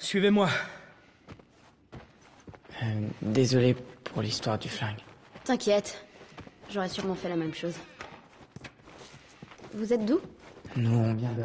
Suivez-moi. Euh, désolé pour l'histoire du flingue. T'inquiète, j'aurais sûrement fait la même chose. Vous êtes d'où? Nous, on vient de.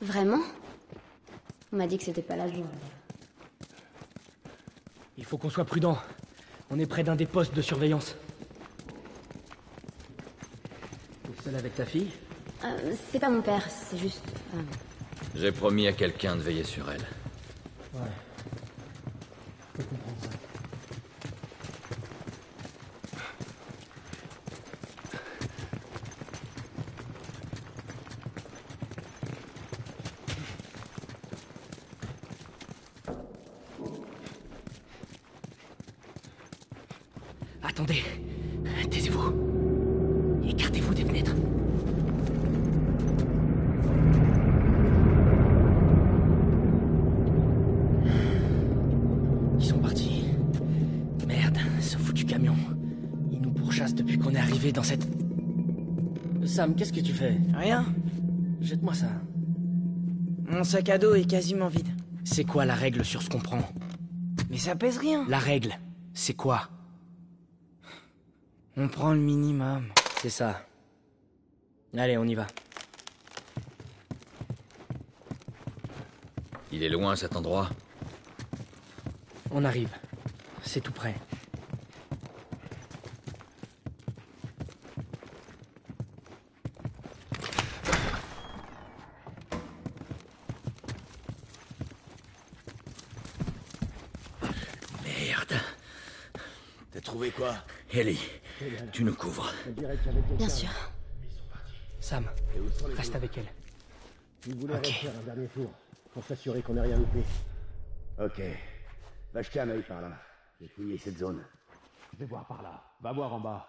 Vraiment? On m'a dit que c'était pas la joie. Il faut qu'on soit prudent. On est près d'un des postes de surveillance. T'es seul avec ta fille? Euh, c'est pas mon père, c'est juste. euh, J'ai promis à quelqu'un de veiller sur elle. Ouais. Comprendre ça. Attendez. Taisez-vous. Écartez-vous des fenêtres. Dans cette... Sam, qu'est-ce que tu fais? Rien. Jette-moi ça. Mon sac à dos est quasiment vide. C'est quoi la règle sur ce qu'on prend? Mais ça pèse rien. La règle, c'est quoi? On prend le minimum. C'est ça. Allez, on y va. Il est loin cet endroit On arrive. C'est tout près. Merde. T'as trouvé quoi Ellie, tu nous couvres. Bien sûr. Sam, reste avec elle. Il voulait Ok. refaire un dernier tour, pour s'assurer qu'on n'ait rien loupé. Ok. Va jeter un œil par là. J'ai fouillé cette zone. Je vais voir par là. Va voir en bas.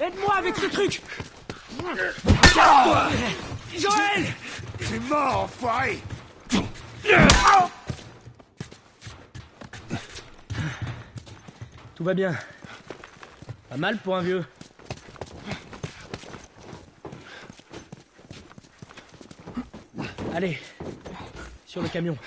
Aide-moi avec ce truc Joël C'est mort, enfoiré Tout va bien. Pas mal pour un vieux. Allez, sur le camion.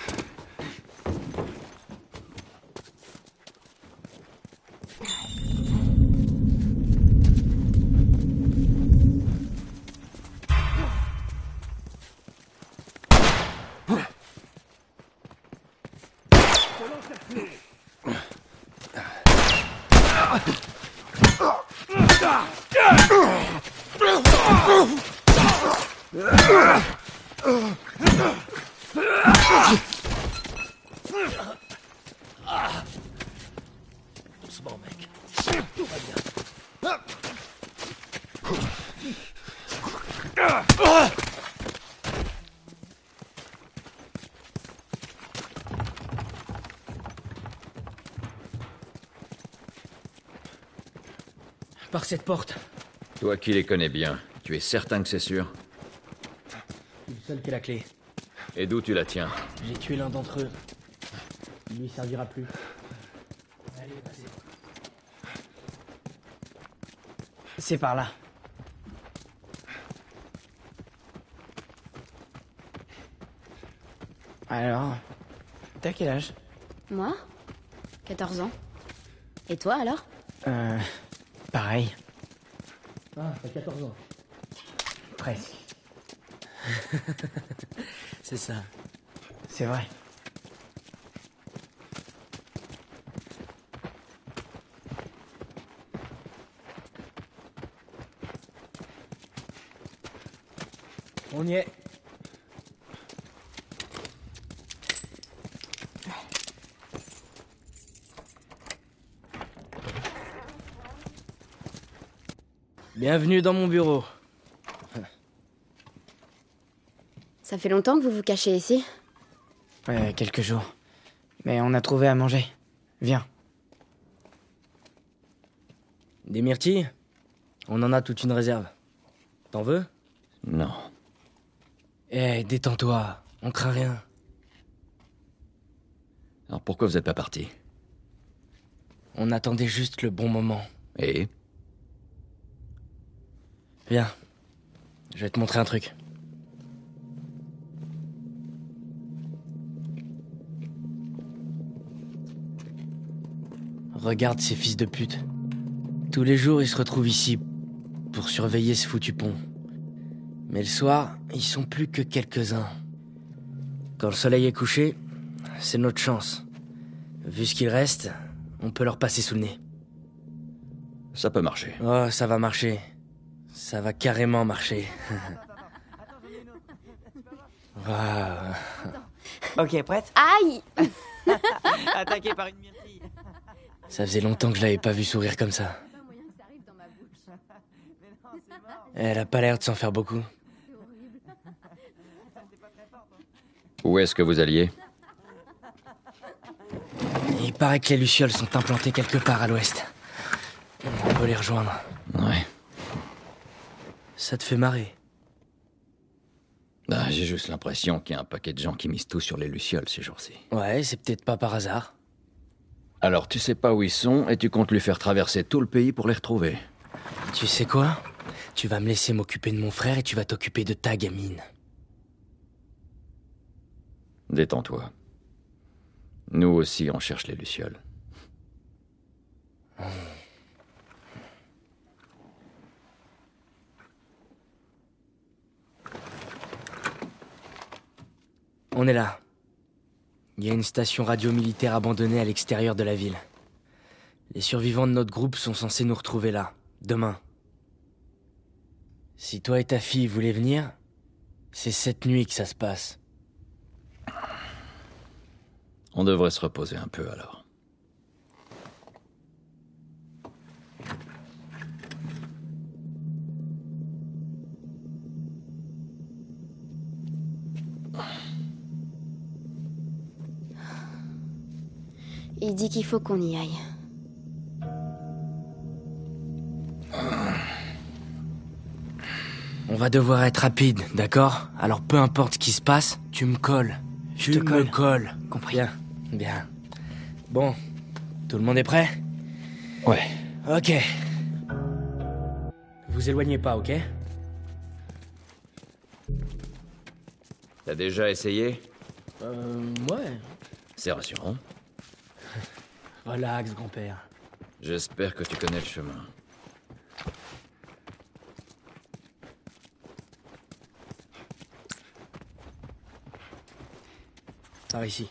Doucement, mec. Tout va bien. Par cette porte. Toi qui les connais bien, tu es certain que c'est sûr? C'est seul qui a la clé. Et d'où tu la tiens? J'ai tué l'un d'entre eux. Il lui servira plus. Allez, passez. C'est par là. Alors, t'as quel âge? Moi? 14 ans. Et toi alors? Euh. Pareil. Ah, t'as 14 ans. Presque. C'est ça. C'est vrai. On y est. Bienvenue dans mon bureau. Ça fait longtemps que vous vous cachez ici Ouais, quelques jours. Mais on a trouvé à manger. Viens. Des myrtilles? On en a toute une réserve. T'en veux? Non. Eh, détends-toi. On craint rien. Alors pourquoi vous êtes pas parti? On attendait juste le bon moment. Et? Viens. Je vais te montrer un truc. Regarde ces fils de pute. Tous les jours, ils se retrouvent ici pour surveiller ce foutu pont. Mais le soir, ils sont plus que quelques-uns. Quand le soleil est couché, c'est notre chance. Vu ce qu'il reste, on peut leur passer sous le nez. ça peut marcher. Oh, ça va marcher. Ça va carrément marcher. Waouh. Ok, prête Aïe Attaqué par une myrtille. Ça faisait longtemps que je l'avais pas vu sourire comme ça. Elle a pas l'air de s'en faire beaucoup. Où est-ce que vous alliez? Il paraît que les lucioles sont implantées quelque part à l'ouest. On peut les rejoindre. Ouais. Ça te fait marrer. Ah, J'ai juste l'impression qu'il y a un paquet de gens qui misent tout sur les lucioles ces jours-ci. Ouais, c'est peut-être pas par hasard. Alors tu sais pas où ils sont et tu comptes lui faire traverser tout le pays pour les retrouver. Tu sais quoi? Tu vas me laisser m'occuper de mon frère et tu vas t'occuper de ta gamine. Détends-toi. Nous aussi, on cherche les lucioles. On est là. Il y a une station radio militaire abandonnée à l'extérieur de la ville. Les survivants de notre groupe sont censés nous retrouver là, demain. Si toi et ta fille voulez venir, c'est cette nuit que ça se passe. On devrait se reposer un peu alors. Il dit qu'il faut qu'on y aille. On va devoir être rapide, d'accord? Alors peu importe ce qui se passe, tu me colles. Je tu te me colle. colles. Compris. Bien, bien. Bon, tout le monde est prêt? Ouais. Ok. Vous éloignez pas, ok? T'as déjà essayé? Euh, ouais. C'est rassurant. Relax, grand-père. J'espère que tu connais le chemin. Par ici.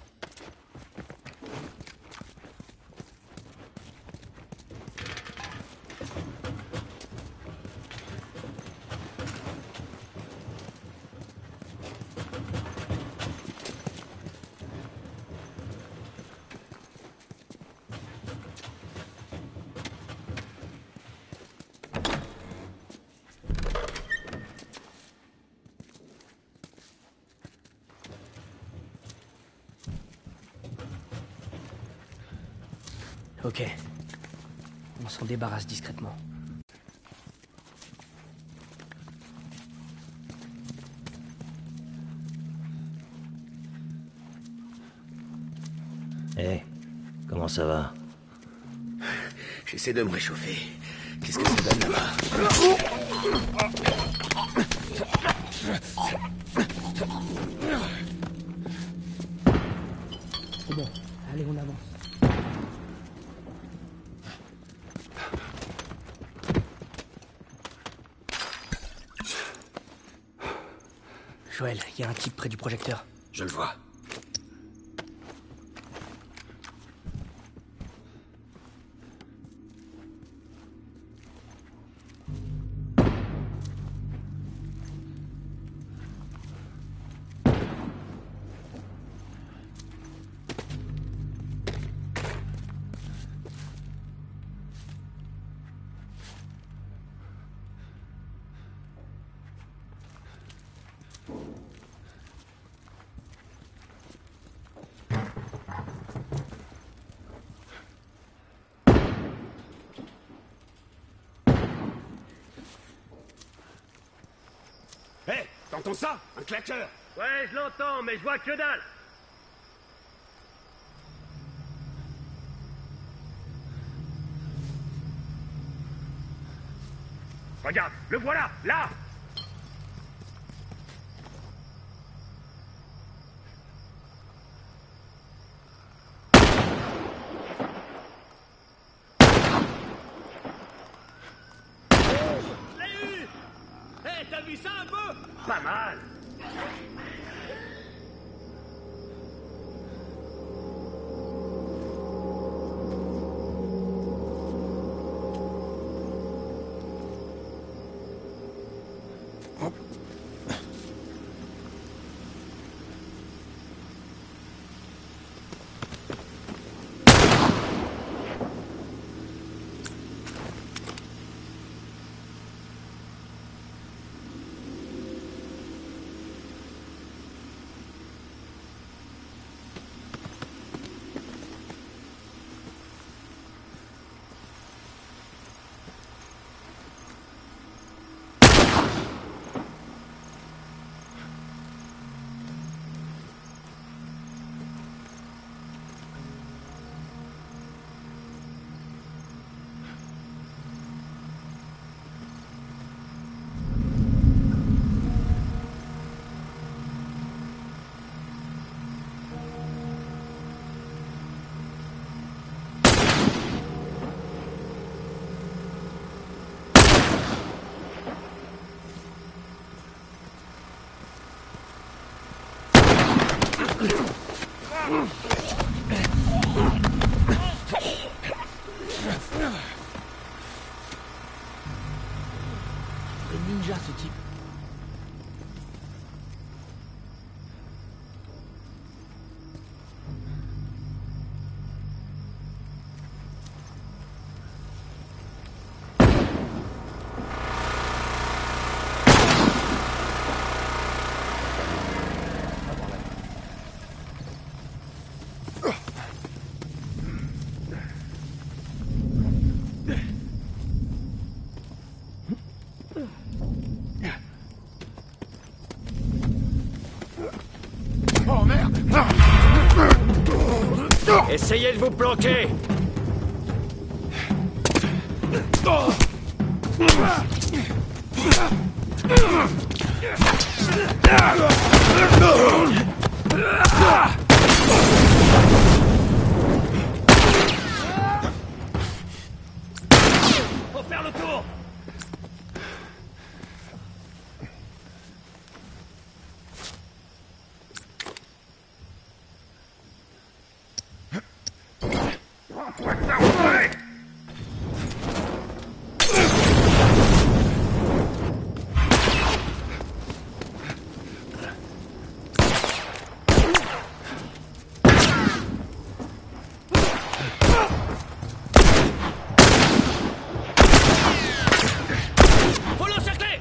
Ok. On s'en débarrasse discrètement. Eh, comment ça va J'essaie de me réchauffer. Qu'est-ce que ça donne là-bas C'est bon. Allez, on avance. Il y a un type près du projecteur. Je le vois. T'entends ça? Un claqueur? Ouais, je l'entends, mais je vois que dalle. Regarde, le voilà, là Essayez de vous planquer Faut faire le tour Faut l'encercler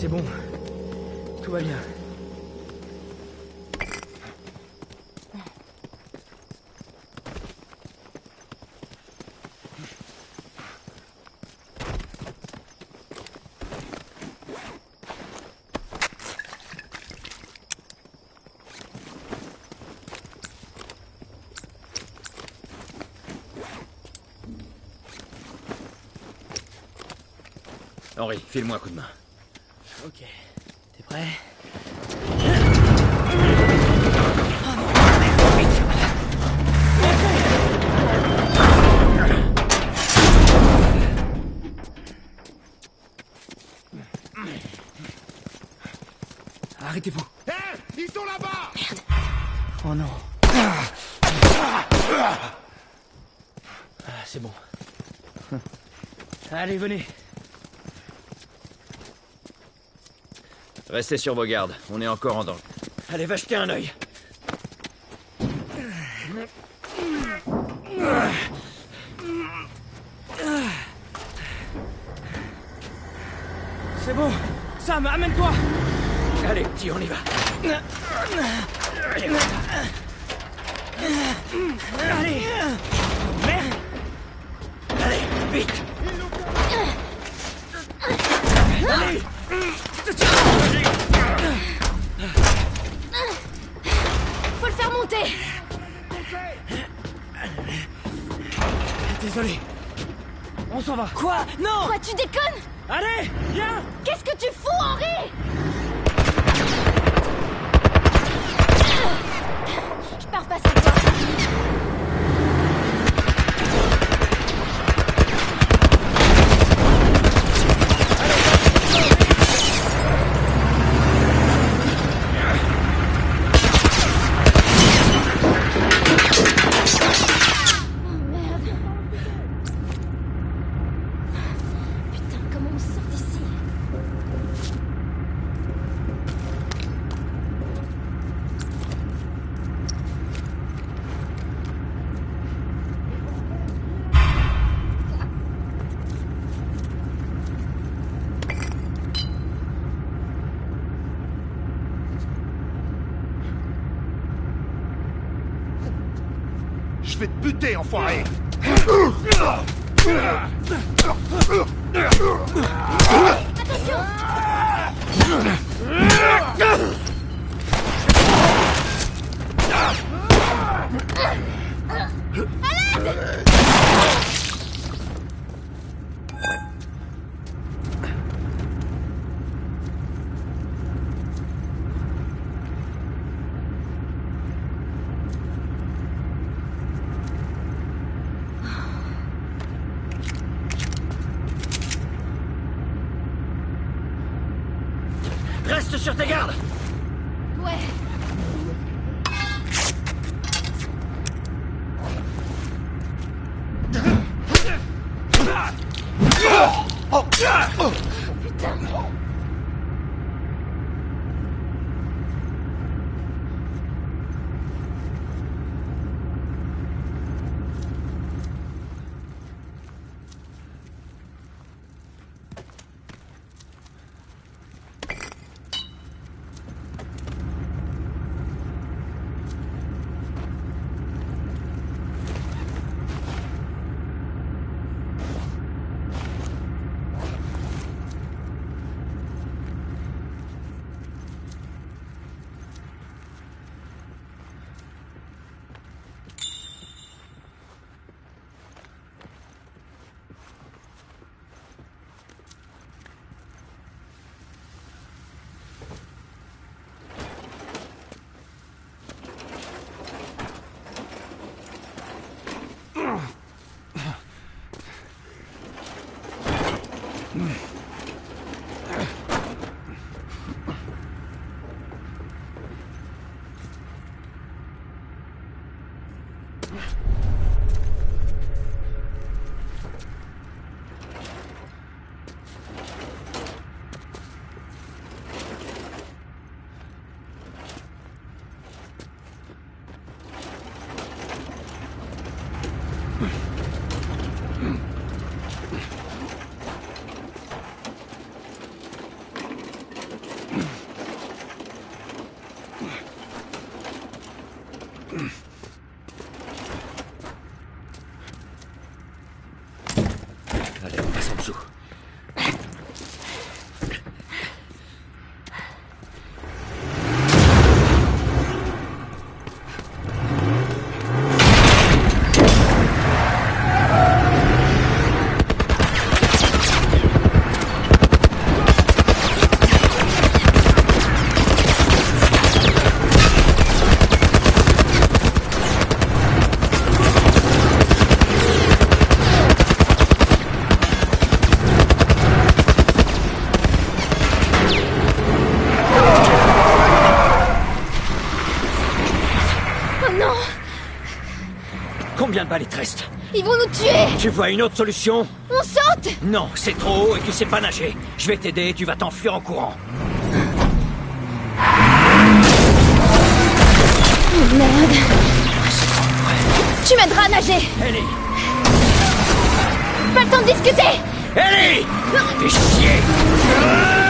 C'est bon. Tout va bien. Henri, file-moi un coup de main. Ok. T'es prêt? Arrêtez-vous. Hé Ils sont là-bas Oh non. Ah, c'est bon. Allez, venez. Restez sur vos gardes, on est encore en danger. Allez, va jeter un œil. C'est bon. Sam, amène-toi. Allez, petit, on y va. Allez. Merde. Allez, vite. Désolé. On s'en va. Quoi? Non! Quoi, tu déconnes? Allez, viens! Qu'est-ce que tu fous, Henri? Je pars pas toi. Oh merde. Putain, comment on sort d'ici Je vais te buter, enfoiré. Reste sur tes gardes Tu vois une autre solution On saute Non, c'est trop haut et tu sais pas nager. Je vais t'aider et tu vas t'enfuir en courant. Oh merde. Tu m'aideras à nager. Ellie. Pas le temps de discuter. Ellie. Fais chier.